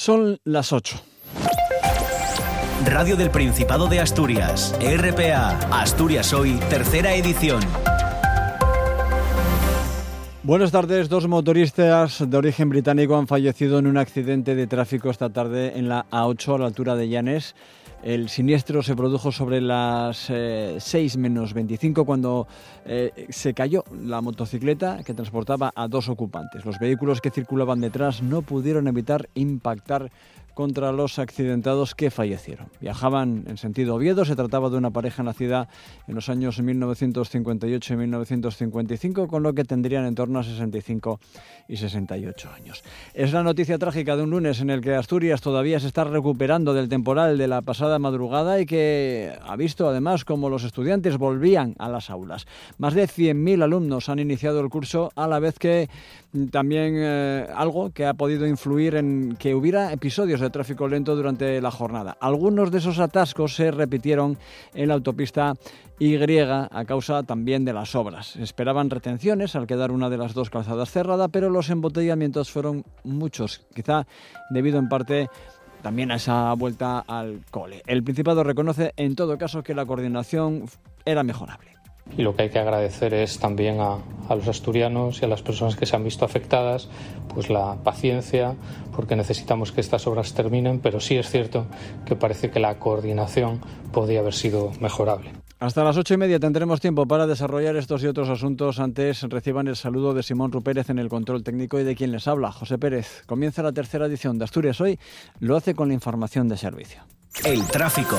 Son las 8. Radio del Principado de Asturias, RPA, Asturias Hoy, tercera edición. Buenas tardes. Dos motoristas de origen británico han fallecido en un accidente de tráfico esta tarde en la A8 a la altura de Llanes. El siniestro se produjo sobre las 6 eh, menos 25 cuando eh, se cayó la motocicleta que transportaba a dos ocupantes. Los vehículos que circulaban detrás no pudieron evitar impactar contra los accidentados que fallecieron. Viajaban en sentido Oviedo, se trataba de una pareja nacida en los años 1958 y 1955, con lo que tendrían en torno a 65 y 68 años. Es la noticia trágica de un lunes en el que Asturias todavía se está recuperando del temporal de la pasada madrugada y que ha visto además como los estudiantes volvían a las aulas. Más de 100.000 alumnos han iniciado el curso a la vez que también eh, algo que ha podido influir en que hubiera episodios de tráfico lento durante la jornada. Algunos de esos atascos se repitieron en la autopista Y a causa también de las obras. Esperaban retenciones al quedar una de las dos calzadas cerrada, pero los embotellamientos fueron muchos, quizá debido en parte también a esa vuelta al cole. El Principado reconoce en todo caso que la coordinación era mejorable y lo que hay que agradecer es también a, los asturianos y a las personas que se han visto afectadas pues la paciencia porque necesitamos que estas obras terminen pero sí es cierto que parece que la coordinación podía haber sido mejorable. Hasta las ocho y media tendremos tiempo para desarrollar estos y otros asuntos. Antes reciban el saludo de Simón Rupérez en el control técnico y de quien les habla, José Pérez. Comienza la tercera edición de Asturias Hoy. Lo hace con la información de servicio. El tráfico.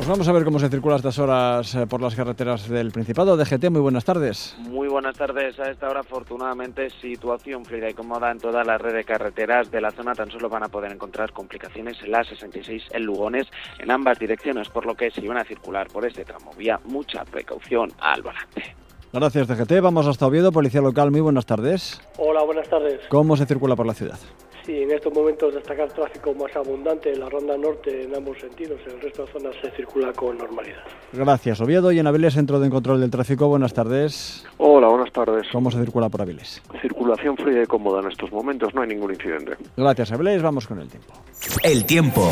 Pues vamos a ver cómo se circula a estas horas eh, por las carreteras del Principado. DGT, muy buenas tardes. Muy buenas tardes. A esta hora, afortunadamente, situación fluida y cómoda en toda la red de carreteras de la zona. Tan solo van a poder encontrar complicaciones en la 66 en Lugones en ambas direcciones, por lo que si van a circular por este tramo vía, mucha precaución al volante. Gracias, DGT. Vamos hasta Oviedo, Policía Local. Muy buenas tardes. Hola, buenas tardes. ¿Cómo se circula por la ciudad? Sí, en estos momentos destacar tráfico más abundante en la ronda norte en ambos sentidos. En el resto de zonas se circula con normalidad. Gracias, Oviedo. Y en Aviles, Centro de Control del Tráfico, buenas tardes. Hola, buenas tardes. ¿Cómo se circula por Aviles? Circulación fría y cómoda en estos momentos, no hay ningún incidente. Gracias, Aviles. Vamos con el tiempo. El tiempo.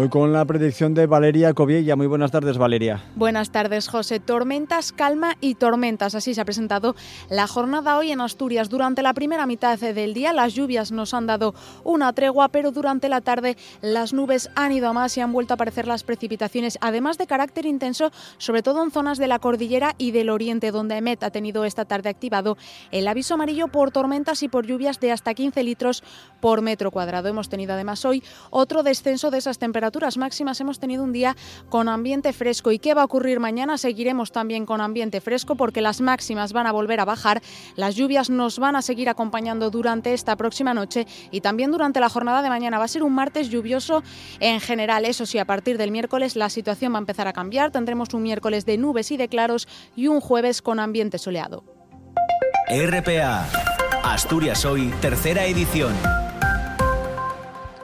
Hoy con la predicción de Valeria Coviella. Muy buenas tardes, Valeria. Buenas tardes, José. Tormentas, calma y tormentas. Así se ha presentado la jornada hoy en Asturias. Durante la primera mitad del día las lluvias nos han dado una tregua, pero durante la tarde las nubes han ido a más y han vuelto a aparecer las precipitaciones, además de carácter intenso, sobre todo en zonas de la cordillera y del oriente, donde EMET ha tenido esta tarde activado el aviso amarillo por tormentas y por lluvias de hasta 15 litros por metro cuadrado. Hemos tenido además hoy otro descenso de esas temperaturas temperaturas máximas hemos tenido un día con ambiente fresco. ¿Y qué va a ocurrir mañana? Seguiremos también con ambiente fresco porque las máximas van a volver a bajar. Las lluvias nos van a seguir acompañando durante esta próxima noche y también durante la jornada de mañana. Va a ser un martes lluvioso en general. Eso sí, a partir del miércoles la situación va a empezar a cambiar. Tendremos un miércoles de nubes y de claros y un jueves con ambiente soleado. RPA. Asturias hoy, tercera edición.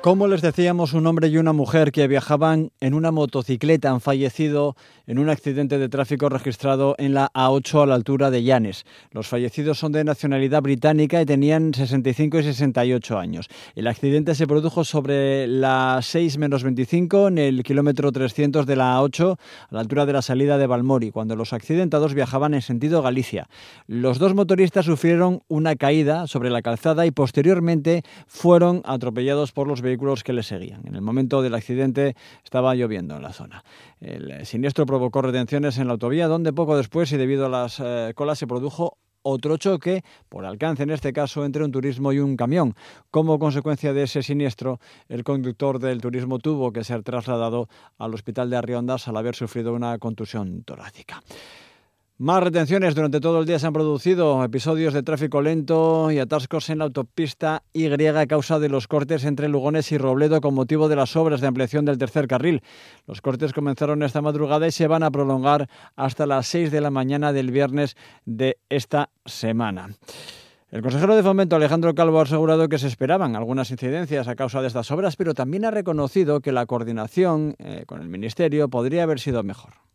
Como les decíamos, un hombre y una mujer que viajaban en una motocicleta han fallecido en un accidente de tráfico registrado en la A8 a la altura de Llanes. Los fallecidos son de nacionalidad británica y tenían 65 y 68 años. El accidente se produjo sobre la 6 menos 25 en el kilómetro 300 de la A8 a la altura de la salida de Balmori, cuando los accidentados viajaban en sentido Galicia. Los dos motoristas sufrieron una caída sobre la calzada y posteriormente fueron atropellados por los vehículos que le seguían. En el momento del accidente estaba lloviendo en la zona. El siniestro provocó retenciones en la autovía, donde poco después y debido a las eh, colas se produjo otro choque, por alcance en este caso, entre un turismo y un camión. Como consecuencia de ese siniestro, el conductor del turismo tuvo que ser trasladado al hospital de Arriondas al haber sufrido una contusión torácica. Más retenciones durante todo el día se han producido episodios de tráfico lento y atascos en la autopista Y a causa de los cortes entre Lugones y Robledo con motivo de las obras de ampliación del tercer carril. Los cortes comenzaron esta madrugada y se van a prolongar hasta las 6 de la mañana del viernes de esta semana. El consejero de Fomento, Alejandro Calvo, ha asegurado que se esperaban algunas incidencias a causa de estas obras, pero también ha reconocido que la coordinación eh, con el Ministerio podría haber sido mejor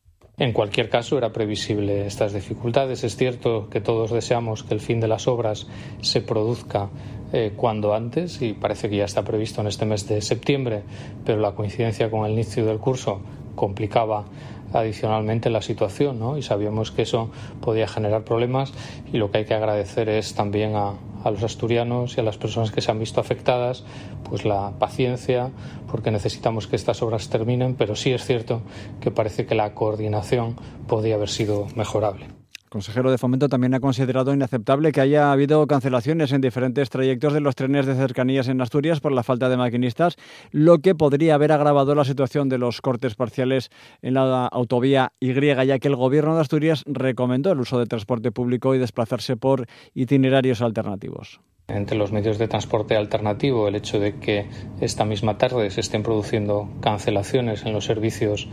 En cualquier caso, era previsible estas dificultades. Es cierto que todos deseamos que el fin de las obras se produzca eh, cuando antes y parece que ya está previsto en este mes de septiembre, pero la coincidencia con el inicio del curso complicaba adicionalmente la situación ¿no? y sabíamos que eso podía generar problemas y lo que hay que agradecer es también a, a los asturianos y a las personas que se han visto afectadas pues la paciencia porque necesitamos que estas obras terminen pero sí es cierto que parece que la coordinación podía haber sido mejorable consejero de Fomento también ha considerado inaceptable que haya habido cancelaciones en diferentes trayectos de los trenes de cercanías en Asturias por la falta de maquinistas, lo que podría haber agravado la situación de los cortes parciales en la autovía Y, ya que el Gobierno de Asturias recomendó el uso de transporte público y desplazarse por itinerarios alternativos entre los medios de transporte alternativo el hecho de que esta misma tarde se estén produciendo cancelaciones en los servicios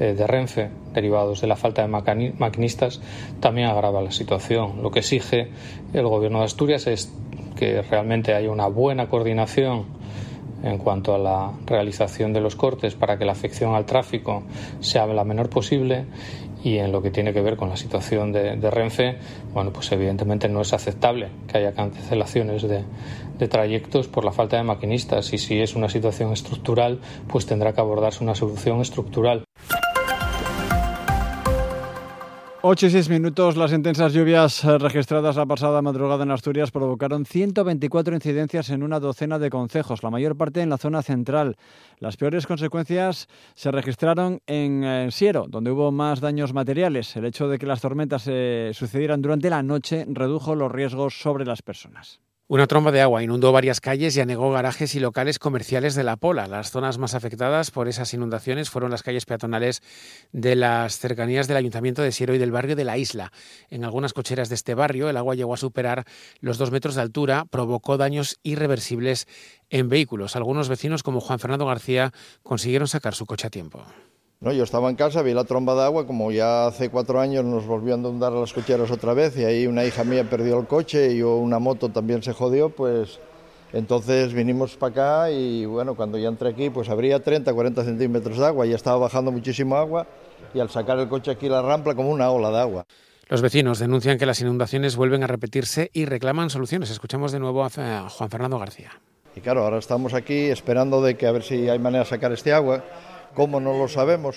eh, de Renfe derivados de la falta de maquinistas también agrava la situación. Lo que exige el Gobierno de Asturias es que realmente haya una buena coordinación en cuanto a la realización de los cortes para que la afección al tráfico sea la menor posible y en lo que tiene que ver con la situación de, Renfe, bueno, pues evidentemente no es aceptable que haya cancelaciones de, de trayectos por la falta de maquinistas y si es una situación estructural, pues tendrá que abordarse una solución estructural. 8 y 6 minutos, las intensas lluvias eh, registradas la pasada madrugada en Asturias provocaron 124 incidencias en una docena de concejos, la mayor parte en la zona central. Las peores consecuencias se registraron en, en Siero, donde hubo más daños materiales. El hecho de que las tormentas se sucedieran durante la noche redujo los riesgos sobre las personas. Una tromba de agua inundó varias calles y anegó garajes y locales comerciales de La Pola. Las zonas más afectadas por esas inundaciones fueron las calles peatonales de las cercanías del Ayuntamiento de Siero y del barrio de La Isla. En algunas cocheras de este barrio el agua llegó a superar los dos metros de altura, provocó daños irreversibles en vehículos. Algunos vecinos, como Juan Fernando García, consiguieron sacar su coche a tiempo. No, yo estaba en casa, vi la tromba de agua, como ya hace cuatro años nos volvió a inundar las cocheras otra vez y ahí una hija mía perdió el coche y una moto también se jodió, pues entonces vinimos para acá y bueno, cuando ya entré aquí pues habría 30, 40 centímetros de agua, ya estaba bajando muchísimo agua y al sacar el coche aquí la rampla como una ola de agua. Los vecinos denuncian que las inundaciones vuelven a repetirse y reclaman soluciones. Escuchamos de nuevo a Juan Fernando García. Y claro, ahora estamos aquí esperando de que a ver si hay manera de sacar este agua ¿Cómo no lo sabemos?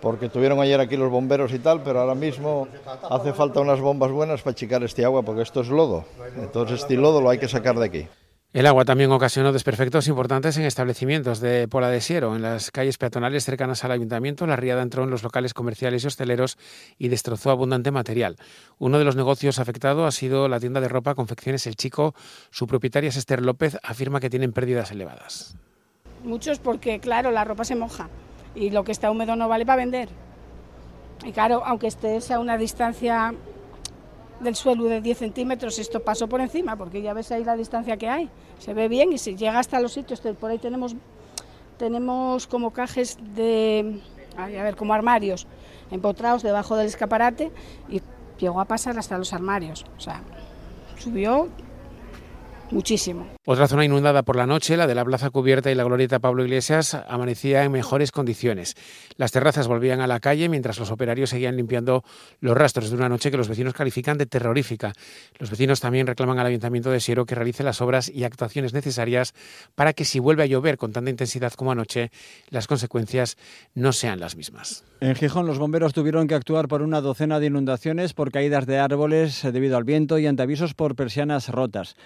Porque tuvieron ayer aquí los bomberos y tal, pero ahora mismo hace falta unas bombas buenas para achicar este agua, porque esto es lodo. Entonces este lodo lo hay que sacar de aquí. El agua también ocasionó desperfectos importantes en establecimientos de Pola de Siero. En las calles peatonales cercanas al ayuntamiento, la riada entró en los locales comerciales y hosteleros y destrozó abundante material. Uno de los negocios afectados ha sido la tienda de ropa Confecciones El Chico. Su propietaria, Esther López, afirma que tienen pérdidas elevadas. Muchos porque, claro, la ropa se moja y lo que está húmedo no vale para vender. Y claro, aunque estés a una distancia del suelo de 10 centímetros, esto pasó por encima, porque ya ves ahí la distancia que hay. Se ve bien y si llega hasta los sitios, por ahí tenemos, tenemos como cajes de, a ver, como armarios empotrados debajo del escaparate y llegó a pasar hasta los armarios. O sea, subió muchísimo. Otra zona inundada por la noche, la de la Plaza Cubierta y la Glorieta Pablo Iglesias, amanecía en mejores condiciones. Las terrazas volvían a la calle mientras los operarios seguían limpiando los rastros de una noche que los vecinos califican de terrorífica. Los vecinos también reclaman al Ayuntamiento de Siero que realice las obras y actuaciones necesarias para que si vuelve a llover con tanta intensidad como anoche, las consecuencias no sean las mismas. En Gijón los bomberos tuvieron que actuar por una docena de inundaciones por caídas de árboles debido al viento y ante avisos por persianas rotas,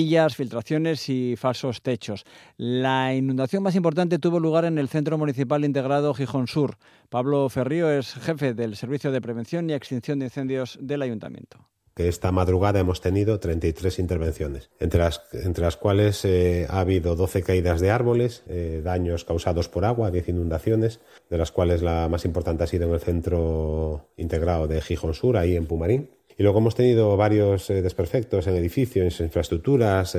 brandillas, filtraciones y falsos techos. La inundación más importante tuvo lugar en el Centro Municipal Integrado Gijón Sur. Pablo Ferrío es jefe del Servicio de Prevención y Extinción de Incendios del Ayuntamiento esta madrugada hemos tenido 33 intervenciones, entre las, entre las cuales eh, ha habido 12 caídas de árboles, eh, daños causados por agua, 10 inundaciones, de las cuales la más importante ha sido en el centro integrado de Gijón Sur, ahí en Pumarín. Y luego hemos tenido varios eh, desperfectos en edificios, en infraestructuras,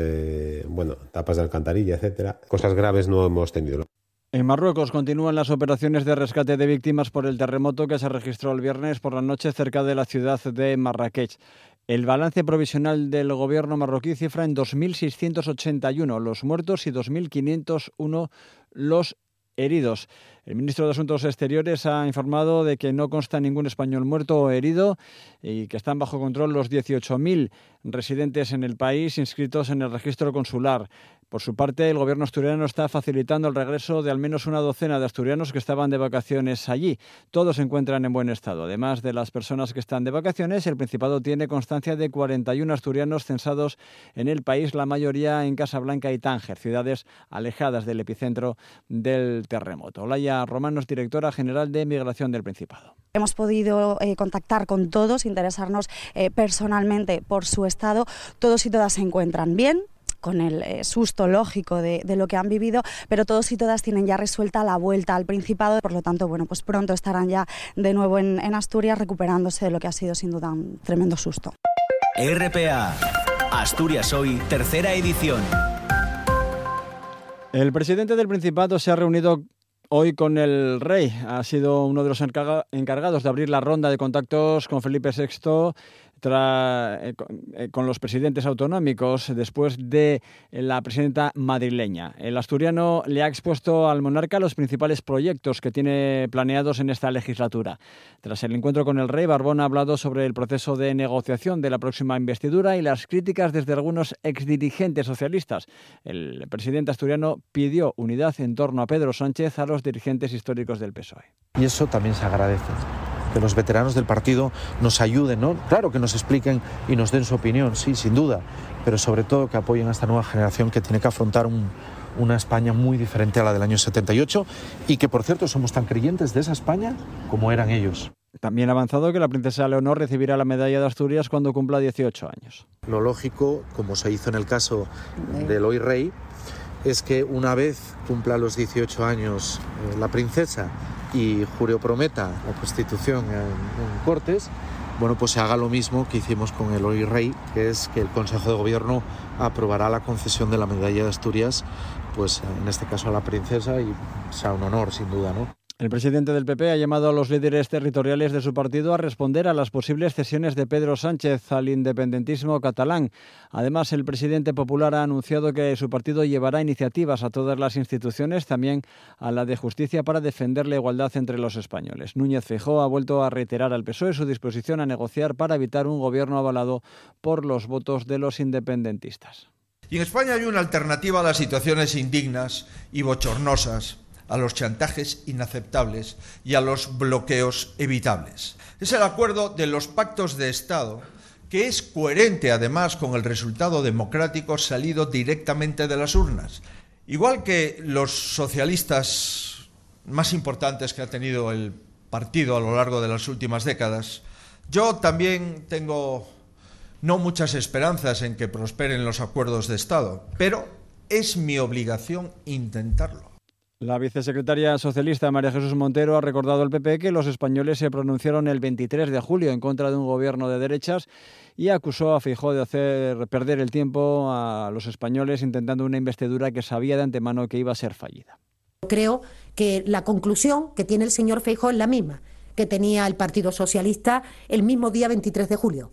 bueno, tapas de alcantarilla, etcétera. Cosas graves no hemos tenido. En Marruecos continúan las operaciones de rescate de víctimas por el terremoto que se registró el viernes por la noche cerca de la ciudad de Marrakech. El balance provisional del gobierno marroquí cifra en 2.681 los muertos y 2.501 los heridos. El ministro de Asuntos Exteriores ha informado de que no consta ningún español muerto o herido y que están bajo control los 18.000 residentes en el país inscritos en el registro consular. Por su parte, el gobierno asturiano está facilitando el regreso de al menos una docena de asturianos que estaban de vacaciones allí. Todos se encuentran en buen estado. Además de las personas que están de vacaciones, el Principado tiene constancia de 41 asturianos censados en el país, la mayoría en Casablanca y Tánger, ciudades alejadas del epicentro del terremoto. Olaya Romanos, directora general de Migración del Principado. Hemos podido eh, contactar con todos, interesarnos eh, personalmente por su estado. Todos y todas se encuentran bien, con el eh, susto lógico de, de, lo que han vivido, pero todos y todas tienen ya resuelta la vuelta al Principado, por lo tanto, bueno, pues pronto estarán ya de nuevo en, en Asturias recuperándose de lo que ha sido sin duda un tremendo susto. RPA, Asturias Hoy, tercera edición. El presidente del Principado se ha reunido hoy con el rey. Ha sido uno de los encargados de abrir la ronda de contactos con Felipe VI tra, eh, eh, con los presidentes autonómicos después de la presidenta madrileña. El asturiano le ha expuesto al monarca los principales proyectos que tiene planeados en esta legislatura. Tras el encuentro con el rey, Barbón ha hablado sobre el proceso de negociación de la próxima investidura y las críticas desde algunos exdirigentes socialistas. El presidente asturiano pidió unidad en torno a Pedro Sánchez a los dirigentes históricos del PSOE. Y eso también se agradece que los veteranos del partido nos ayuden, ¿no? Claro que nos expliquen y nos den su opinión, sí, sin duda, pero sobre todo que apoyen a esta nueva generación que tiene que afrontar un, una España muy diferente a la del año 78 y que, por cierto, somos tan creyentes de esa España como eran ellos. También ha avanzado que la princesa Leonor recibirá la medalla de Asturias cuando cumpla 18 años. Lo lógico, como se hizo en el caso del hoy rey, es que una vez cumpla los 18 años eh, la princesa y Julio prometa la constitución en, en, Cortes, bueno, pues se haga lo mismo que hicimos con el hoy rey, que es que el Consejo de Gobierno aprobará la concesión de la medalla de Asturias, pues en este caso a la princesa y sea un honor sin duda, ¿no? El presidente del PP ha llamado a los líderes territoriales de su partido a responder a las posibles cesiones de Pedro Sánchez al independentismo catalán. Además, el presidente popular ha anunciado que su partido llevará iniciativas a todas las instituciones, también a la de justicia, para defender la igualdad entre los españoles. Núñez Feijóo ha vuelto a reiterar al PSOE su disposición a negociar para evitar un gobierno avalado por los votos de los independentistas. Y en España hay una alternativa a las situaciones indignas y bochornosas a los chantajes inaceptables y a los bloqueos evitables. Es el acuerdo de los pactos de Estado que es coherente además con el resultado democrático salido directamente de las urnas. Igual que los socialistas más importantes que ha tenido el partido a lo largo de las últimas décadas, yo también tengo no muchas esperanzas en que prosperen los acuerdos de Estado, pero es mi obligación intentarlo. La vicesecretaria socialista María Jesús Montero ha recordado al PP que los españoles se pronunciaron el 23 de julio en contra de un gobierno de derechas y acusó a Feijóo de hacer perder el tiempo a los españoles intentando una investidura que sabía de antemano que iba a ser fallida. Creo que la conclusión que tiene el señor Feijóo es la misma que tenía el Partido Socialista el mismo día 23 de julio.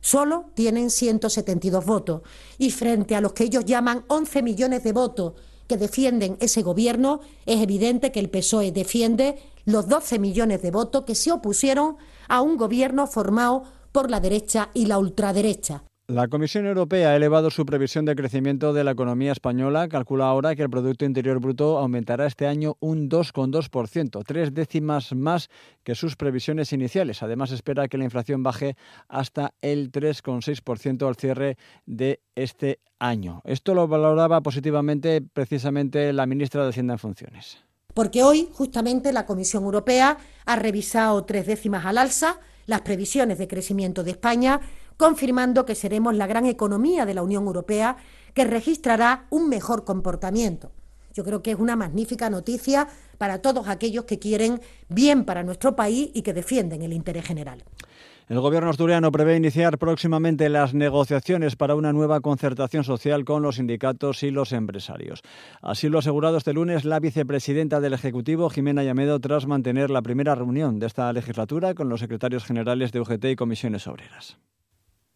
Solo tienen 172 votos y frente a los que ellos llaman 11 millones de votos que defienden ese gobierno, es evidente que el PSOE defiende los 12 millones de votos que se opusieron a un gobierno formado por la derecha y la ultraderecha. La Comisión Europea ha elevado su previsión de crecimiento de la economía española. Calcula ahora que el Producto Interior Bruto aumentará este año un 2,2%, tres décimas más que sus previsiones iniciales. Además, espera que la inflación baje hasta el 3,6% al cierre de este año. Esto lo valoraba positivamente precisamente la ministra de Hacienda en funciones. Porque hoy, justamente, la Comisión Europea ha revisado tres décimas al alza las previsiones de crecimiento de España confirmando que seremos la gran economía de la Unión Europea que registrará un mejor comportamiento. Yo creo que es una magnífica noticia para todos aquellos que quieren bien para nuestro país y que defienden el interés general. El gobierno asturiano prevé iniciar próximamente las negociaciones para una nueva concertación social con los sindicatos y los empresarios. Así lo ha asegurado este lunes la vicepresidenta del Ejecutivo, Jimena Llamedo, tras mantener la primera reunión de esta legislatura con los secretarios generales de UGT y comisiones obreras.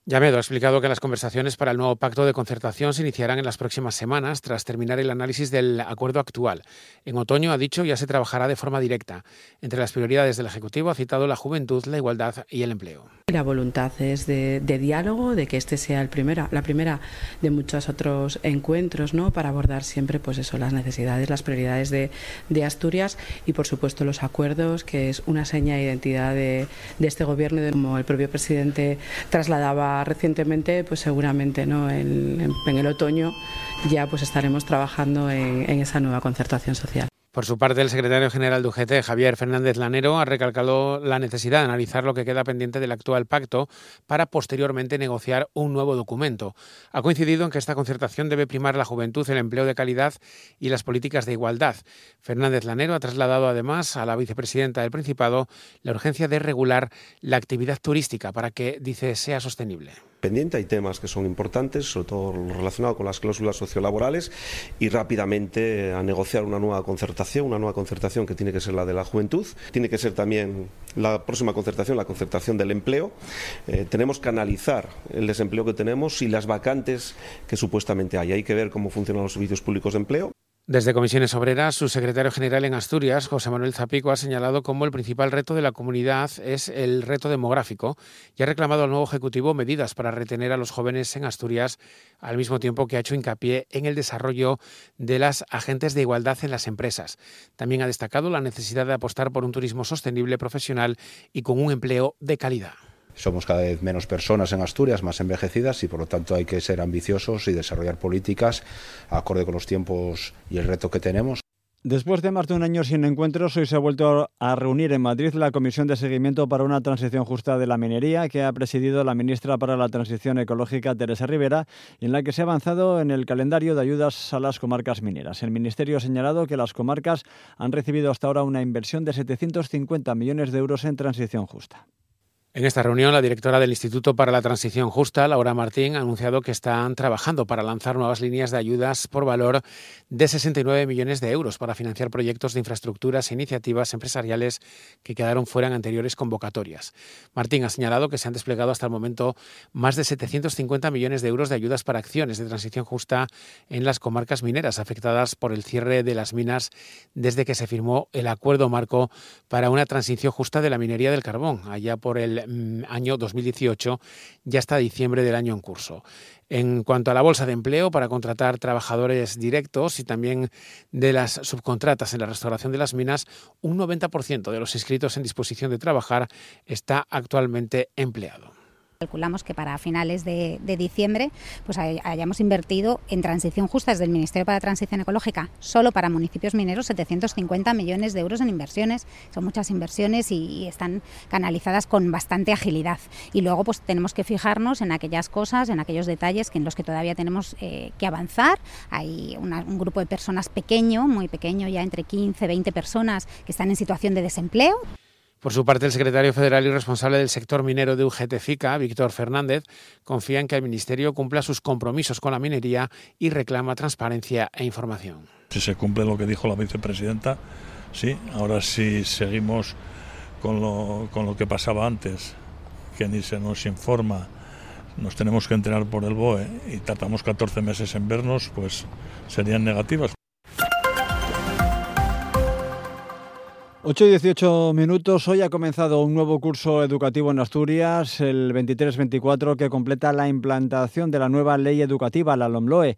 Llamedo ha explicado que las conversaciones para el nuevo pacto de concertación se iniciarán en las próximas semanas tras terminar el análisis del acuerdo actual. En otoño, ha dicho, ya se trabajará de forma directa. Entre las prioridades del Ejecutivo ha citado la juventud, la igualdad y el empleo. La voluntad es de, de diálogo, de que este sea el primera, la primera de muchos otros encuentros, ¿no? Para abordar siempre, pues eso, las necesidades, las prioridades de, de Asturias y, por supuesto, los acuerdos, que es una seña de identidad de, de este gobierno, como el propio presidente trasladaba recientemente, pues seguramente ¿no? en, el otoño ya pues estaremos trabajando en esa nueva concertación social. Por su parte, el secretario general de UGT, Javier Fernández Lanero, ha recalcado la necesidad de analizar lo que queda pendiente del actual pacto para posteriormente negociar un nuevo documento. Ha coincidido en que esta concertación debe primar la juventud, el empleo de calidad y las políticas de igualdad. Fernández Lanero ha trasladado además a la vicepresidenta del Principado la urgencia de regular la actividad turística para que, dice, sea sostenible pendiente, hay temas que son importantes, sobre todo relacionado con las cláusulas sociolaborales, y rápidamente a negociar una nueva concertación, una nueva concertación que tiene que ser la de la juventud, tiene que ser también la próxima concertación, la concertación del empleo. Eh, tenemos que analizar el desempleo que tenemos y las vacantes que supuestamente hay. Hay que ver cómo funcionan los servicios públicos de empleo. Desde Comisiones Obreras, su secretario general en Asturias, José Manuel Zapico, ha señalado cómo el principal reto de la comunidad es el reto demográfico y ha reclamado al nuevo Ejecutivo medidas para retener a los jóvenes en Asturias, al mismo tiempo que ha hecho hincapié en el desarrollo de las agentes de igualdad en las empresas. También ha destacado la necesidad de apostar por un turismo sostenible, profesional y con un empleo de calidad. Somos cada vez menos personas en Asturias, más envejecidas y por lo tanto hay que ser ambiciosos y desarrollar políticas acorde con los tiempos y el reto que tenemos. Después de más de un año sin encuentros, hoy se ha vuelto a reunir en Madrid la Comisión de Seguimiento para una Transición Justa de la Minería, que ha presidido la ministra para la Transición Ecológica, Teresa Rivera, y en la que se ha avanzado en el calendario de ayudas a las comarcas mineras. El Ministerio ha señalado que las comarcas han recibido hasta ahora una inversión de 750 millones de euros en transición justa. En esta reunión, la directora del Instituto para la Transición Justa, Laura Martín, ha anunciado que están trabajando para lanzar nuevas líneas de ayudas por valor de 69 millones de euros para financiar proyectos de infraestructuras e iniciativas empresariales que quedaron fuera en anteriores convocatorias. Martín ha señalado que se han desplegado hasta el momento más de 750 millones de euros de ayudas para acciones de transición justa en las comarcas mineras afectadas por el cierre de las minas desde que se firmó el acuerdo marco para una transición justa de la minería del carbón, allá por el Mm, año 2018 ya hasta diciembre del año en curso. En cuanto a la bolsa de empleo para contratar trabajadores directos y también de las subcontratas en la restauración de las minas, un 90% de los inscritos en disposición de trabajar está actualmente empleado. Calculamos que para finales de, diciembre pues hayamos invertido en transición justa desde el Ministerio para la Transición Ecológica, solo para municipios mineros, 750 millones de euros en inversiones. Son muchas inversiones y, y están canalizadas con bastante agilidad. Y luego pues tenemos que fijarnos en aquellas cosas, en aquellos detalles que en los que todavía tenemos eh, que avanzar. Hay una, un grupo de personas pequeño, muy pequeño, ya entre 15, 20 personas que están en situación de desempleo. Por su parte, el secretario federal y responsable del sector minero de UGT FICA, Víctor Fernández, confía en que el Ministerio cumpla sus compromisos con la minería y reclama transparencia e información. Si se cumple lo que dijo la vicepresidenta, sí. Ahora si seguimos con lo, con lo que pasaba antes, que ni se nos informa, nos tenemos que enterar por el BOE y tardamos 14 meses en vernos, pues serían negativas. 8 y 18 minutos. Hoy ha comenzado un nuevo curso educativo en Asturias, el 23-24, que completa la implantación de la nueva ley educativa, la LOMLOE.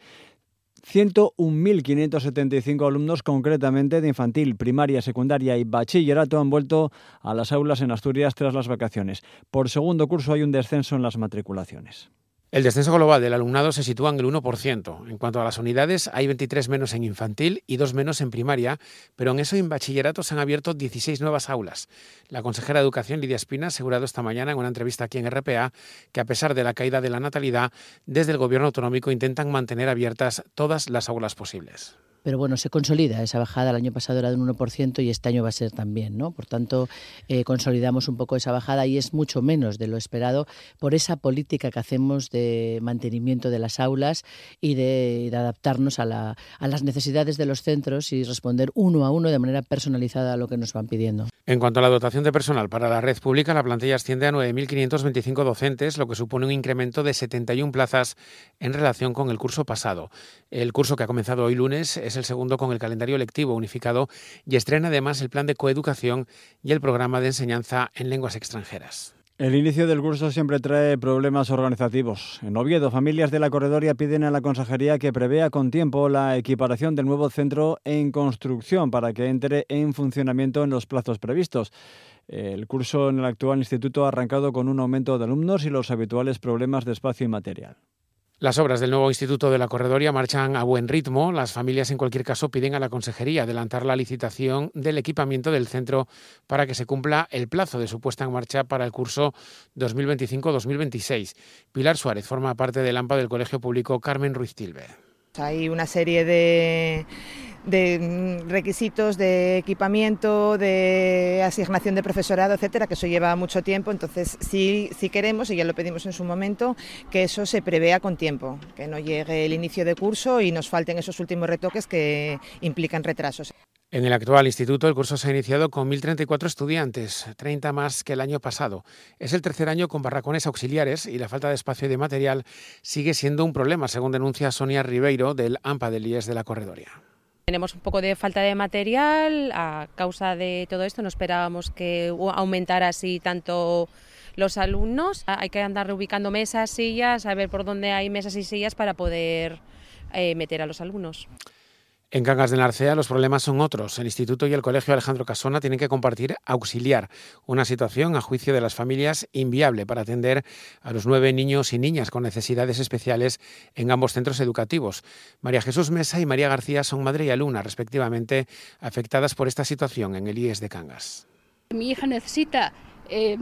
101.575 alumnos, concretamente de infantil, primaria, secundaria y bachillerato, han vuelto a las aulas en Asturias tras las vacaciones. Por segundo curso hay un descenso en las matriculaciones. El descenso global del alumnado se sitúa en el 1%. En cuanto a las unidades, hay 23 menos en infantil y 2 menos en primaria, pero en eso en bachillerato se han abierto 16 nuevas aulas. La consejera de Educación, Lidia Espina, ha asegurado esta mañana en una entrevista aquí en RPA que a pesar de la caída de la natalidad, desde el Gobierno autonómico intentan mantener abiertas todas las aulas posibles. Pero bueno, se consolida esa bajada. El año pasado era de un 1% y este año va a ser también, ¿no? Por tanto, eh, consolidamos un poco esa bajada y es mucho menos de lo esperado por esa política que hacemos de mantenimiento de las aulas y de, adaptarnos a, la, a las necesidades de los centros y responder uno a uno de manera personalizada a lo que nos van pidiendo. En cuanto a la dotación de personal para la red pública, la plantilla asciende a 9.525 docentes, lo que supone un incremento de 71 plazas en relación con el curso pasado. El curso que ha comenzado hoy lunes es el segundo con el calendario lectivo unificado y estrena además el plan de coeducación y el programa de enseñanza en lenguas extranjeras. El inicio del curso siempre trae problemas organizativos. En Oviedo, familias de la corredoria piden a la consejería que prevea con tiempo la equiparación del nuevo centro en construcción para que entre en funcionamiento en los plazos previstos. El curso en el actual instituto ha arrancado con un aumento de alumnos y los habituales problemas de espacio y material. Las obras del nuevo Instituto de la Corredoria marchan a buen ritmo. Las familias, en cualquier caso, piden a la Consejería adelantar la licitación del equipamiento del centro para que se cumpla el plazo de su puesta en marcha para el curso 2025-2026. Pilar Suárez forma parte del AMPA del Colegio Público Carmen Ruiz Tilbe. Hay una serie de de mm, requisitos de equipamiento, de asignación de profesorado, etcétera, que eso lleva mucho tiempo. Entonces, sí, sí queremos, y ya lo pedimos en su momento, que eso se prevea con tiempo, que no llegue el inicio de curso y nos falten esos últimos retoques que implican retrasos. En el actual instituto el curso se ha iniciado con 1.034 estudiantes, 30 más que el año pasado. Es el tercer año con barracones auxiliares y la falta de espacio y de material sigue siendo un problema, según denuncia Sonia Ribeiro del AMPA del IES de la Corredoria. Tenemos un poco de falta de material a causa de todo esto. No esperábamos que aumentara así tanto los alumnos. Hay que andar reubicando mesas, sillas, a ver por dónde hay mesas y sillas para poder eh, meter a los alumnos. En Cangas de Narcea los problemas son otros. El Instituto y el Colegio Alejandro Casona tienen que compartir auxiliar, una situación a juicio de las familias inviable para atender a los nueve niños y niñas con necesidades especiales en ambos centros educativos. María Jesús Mesa y María García son madre y alumna, respectivamente, afectadas por esta situación en el IES de Cangas. Mi hija necesita eh,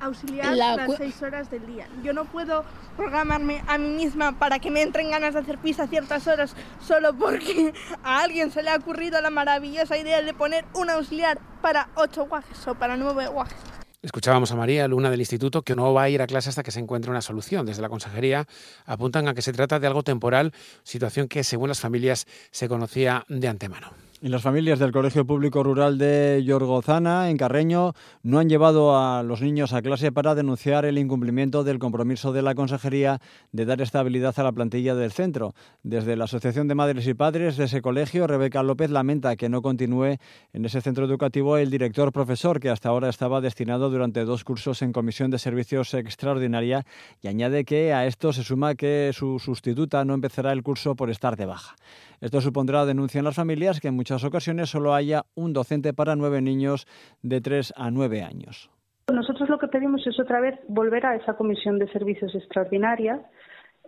auxiliar las seis horas del día. Yo no puedo programarme a mí misma para que me entren ganas de hacer pis a ciertas horas solo porque a alguien se le ha ocurrido la maravillosa idea de poner un auxiliar para ocho guajes o para nueve guajes. Escuchábamos a María, alumna del instituto, que no va a ir a clase hasta que se encuentre una solución. Desde la consejería apuntan a que se trata de algo temporal, situación que, según las familias, se conocía de antemano. Y las familias del Colegio Público Rural de Yorgozana, en Carreño, no han llevado a los niños a clase para denunciar el incumplimiento del compromiso de la Consejería de dar estabilidad a la plantilla del centro. Desde la Asociación de Madres y Padres de ese colegio, Rebeca López lamenta que no continúe en ese centro educativo el director profesor que hasta ahora estaba destinado durante dos cursos en Comisión de Servicios Extraordinaria y añade que a esto se suma que su sustituta no empezará el curso por estar de baja. Esto supondrá, denuncian las familias, que en muchas ocasiones solo haya un docente para nueve niños de tres a nueve años. Nosotros lo que pedimos es otra vez volver a esa comisión de servicios extraordinarias,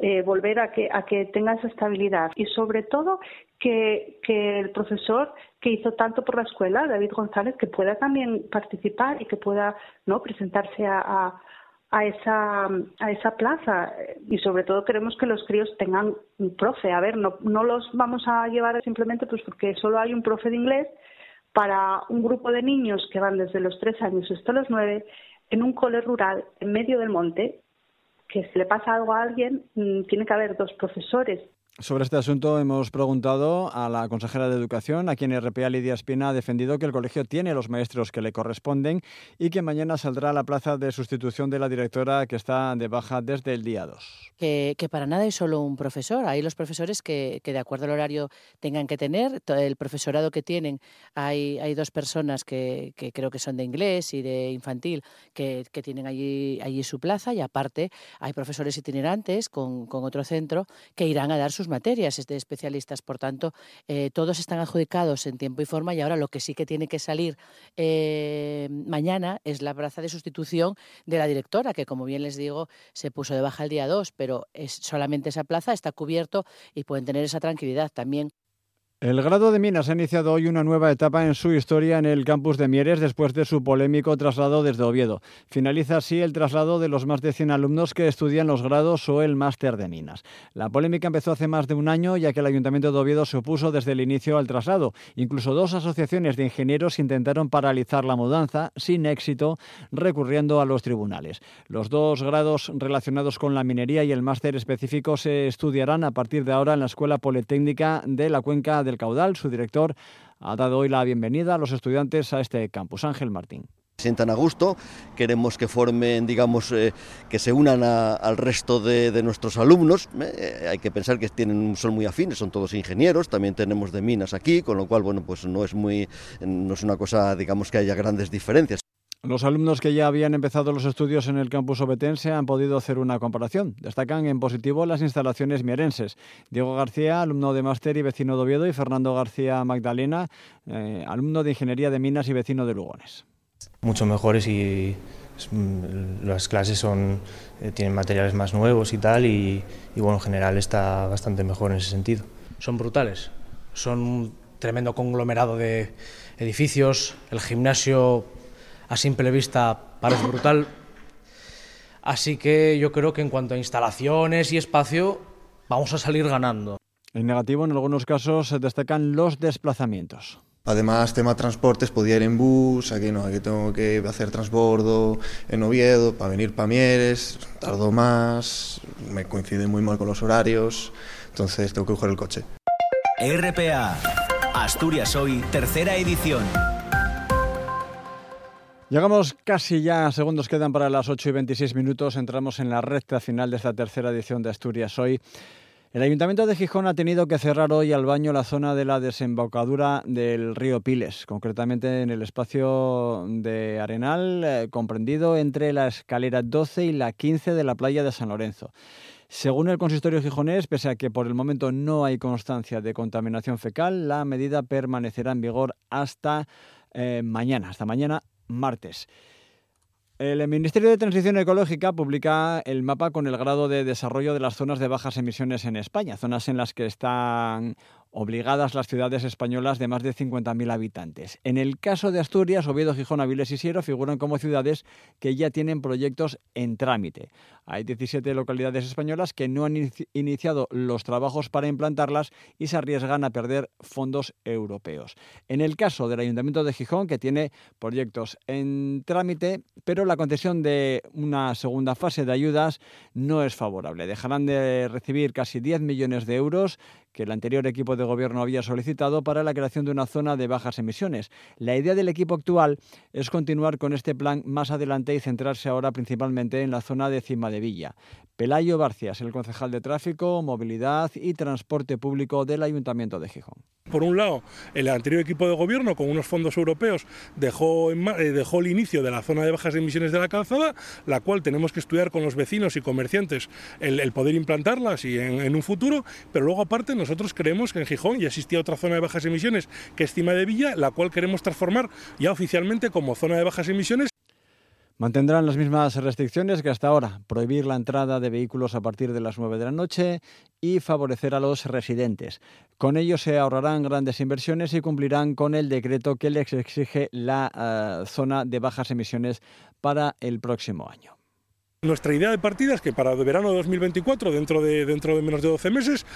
eh, volver a que, a que tenga esa estabilidad y sobre todo que, el profesor que hizo tanto por la escuela, David González, que pueda también participar y que pueda no presentarse a esa, a esa plaza. Y sobre todo queremos que los críos tengan un profe. A ver, no, no los vamos a llevar simplemente pues porque solo hay un profe de inglés. Para un grupo de niños que van desde los tres años hasta los nueve en un cole rural en medio del monte que si le pasa algo a alguien mm, tiene que haber dos profesores sobre este asunto hemos preguntado a la consejera de Educación, a quien RPA Lidia Espina ha defendido que el colegio tiene los maestros que le corresponden y que mañana saldrá a la plaza de sustitución de la directora que está de baja desde el día 2. Que, para nada es solo un profesor, hay los profesores que, de acuerdo al horario tengan que tener, el profesorado que tienen, hay, dos personas que, creo que son de inglés y de infantil que, tienen allí, allí su plaza. Y aparte hay profesores itinerantes con, con otro centro que irán a dar sus materias de especialistas. Por tanto, eh, todos están adjudicados en tiempo y forma y ahora lo que sí que tiene que salir eh, mañana es la plaza de sustitución de la directora, que como bien les digo, se puso de baja el día 2, pero es solamente esa plaza está cubierto y pueden tener esa tranquilidad también. El grado de Minas ha iniciado hoy una nueva etapa en su historia en el campus de Mieres después de su polémico traslado desde Oviedo. Finaliza así el traslado de los más de 100 alumnos que estudian los grados o el máster de Minas. La polémica empezó hace más de un año ya que el Ayuntamiento de Oviedo se opuso desde el inicio al traslado. Incluso dos asociaciones de ingenieros intentaron paralizar la mudanza sin éxito recurriendo a los tribunales. Los dos grados relacionados con la minería y el máster específico se estudiarán a partir de ahora en la Escuela Politécnica de la Cuenca del Caudal. Su director ha dado hoy la bienvenida a los estudiantes a este campus. Ángel Martín sientan a gusto, queremos que formen, digamos, eh, que se unan al resto de, nuestros alumnos. Eh, hay que pensar que tienen, son muy afines, son todos ingenieros, también tenemos de minas aquí, con lo cual, bueno, pues no es muy, no es una cosa, digamos, que haya grandes diferencias. Los alumnos que ya habían empezado los estudios en el campus obetense han podido hacer una comparación. Destacan en positivo las instalaciones mierenses. Diego García, alumno de máster y vecino de Oviedo, y Fernando García Magdalena, eh, alumno de Ingeniería de Minas y vecino de Lugones. Mucho mejores y las clases son eh, tienen materiales más nuevos y tal y, y bueno, en general está bastante mejor en ese sentido. Son brutales, son un tremendo conglomerado de edificios, el gimnasio a simple vista parece brutal. Así que yo creo que en cuanto a instalaciones y espacio, vamos a salir ganando. En negativo, en algunos casos, se destacan los desplazamientos. Además, tema transportes, podía ir en bus, aquí no, aquí tengo que hacer transbordo en Oviedo para venir para Mieres, tardo más, me coincide muy mal con los horarios, entonces tengo que coger el coche. RPA, Asturias Hoy, tercera edición. Llegamos casi ya, segundos quedan para las 8 y 26 minutos, entramos en la recta final de esta tercera edición de Asturias Hoy. El Ayuntamiento de Gijón ha tenido que cerrar hoy al baño la zona de la desembocadura del río Piles, concretamente en el espacio de Arenal, eh, comprendido entre la escalera 12 y la 15 de la playa de San Lorenzo. Según el consistorio gijonés, pese a que por el momento no hay constancia de contaminación fecal, la medida permanecerá en vigor hasta eh, mañana, hasta mañana martes. El Ministerio de Transición Ecológica publica el mapa con el grado de desarrollo de las zonas de bajas emisiones en España, zonas en las que están obligadas las ciudades españolas de más de 50.000 habitantes. En el caso de Asturias, Oviedo, Gijón, Avilés y Siero figuran como ciudades que ya tienen proyectos en trámite. Hay 17 localidades españolas que no han iniciado los trabajos para implantarlas y se arriesgan a perder fondos europeos. En el caso del Ayuntamiento de Gijón, que tiene proyectos en trámite, pero la concesión de una segunda fase de ayudas no es favorable. Dejarán de recibir casi 10 millones de euros que el anterior equipo de gobierno había solicitado para la creación de una zona de bajas emisiones. La idea del equipo actual es continuar con este plan más adelante y centrarse ahora principalmente en la zona de Cima de Villa. Pelayo Barcias, el concejal de Tráfico, Movilidad y Transporte Público del Ayuntamiento de Gijón. Por un lado, el anterior equipo de gobierno, con unos fondos europeos, dejó, eh, dejó el inicio de la zona de bajas emisiones de la calzada, la cual tenemos que estudiar con los vecinos y comerciantes el, el poder implantarlas y en, en, un futuro, pero luego aparte nosotros creemos que en Gijón ya existía otra zona de bajas emisiones que es Cima de Villa, la cual queremos transformar ya oficialmente como zona de bajas emisiones. Mantendrán las mismas restricciones que hasta ahora, prohibir la entrada de vehículos a partir de las 9 de la noche y favorecer a los residentes. Con ello se ahorrarán grandes inversiones y cumplirán con el decreto que les exige la uh, zona de bajas emisiones para el próximo año. Nuestra idea de partida es que para el verano de 2024, dentro de, dentro de menos de 12 meses,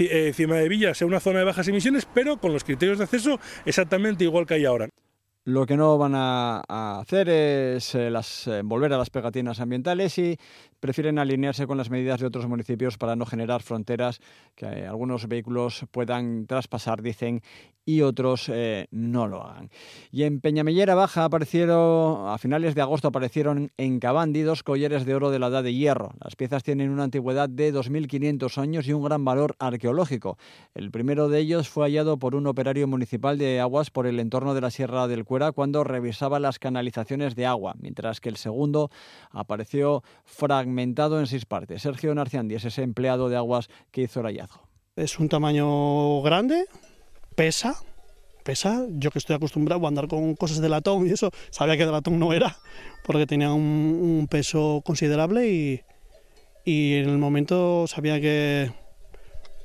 eh, Cima de Villa sea una zona de bajas emisiones, pero con los criterios de acceso exactamente igual que hay ahora. Lo que no van a, a hacer es eh, las, eh, volver a las pegatinas ambientales y prefieren alinearse con las medidas de otros municipios para no generar fronteras que algunos vehículos puedan traspasar, dicen, y otros eh, no lo hagan. Y en Peñamellera Baja aparecieron, a finales de agosto aparecieron en Cabandi dos collares de oro de la edad de hierro. Las piezas tienen una antigüedad de 2.500 años y un gran valor arqueológico. El primero de ellos fue hallado por un operario municipal de aguas por el entorno de la Sierra del Cuera cuando revisaba las canalizaciones de agua, mientras que el segundo apareció fragmentado en seis partes. Sergio Narciandi es ese empleado de aguas que hizo el hallazgo. Es un tamaño grande, pesa, pesa. Yo que estoy acostumbrado a andar con cosas de latón y eso, sabía que de latón no era, porque tenía un, un peso considerable y, y, en el momento sabía que,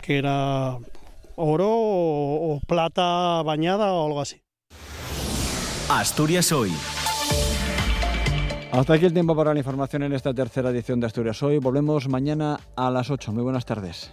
que era oro o, plata bañada o algo así. Asturias hoy. Hasta aquí el tiempo para la información en esta tercera edición de Asturias Hoy. Volvemos mañana a las 8. Muy buenas tardes.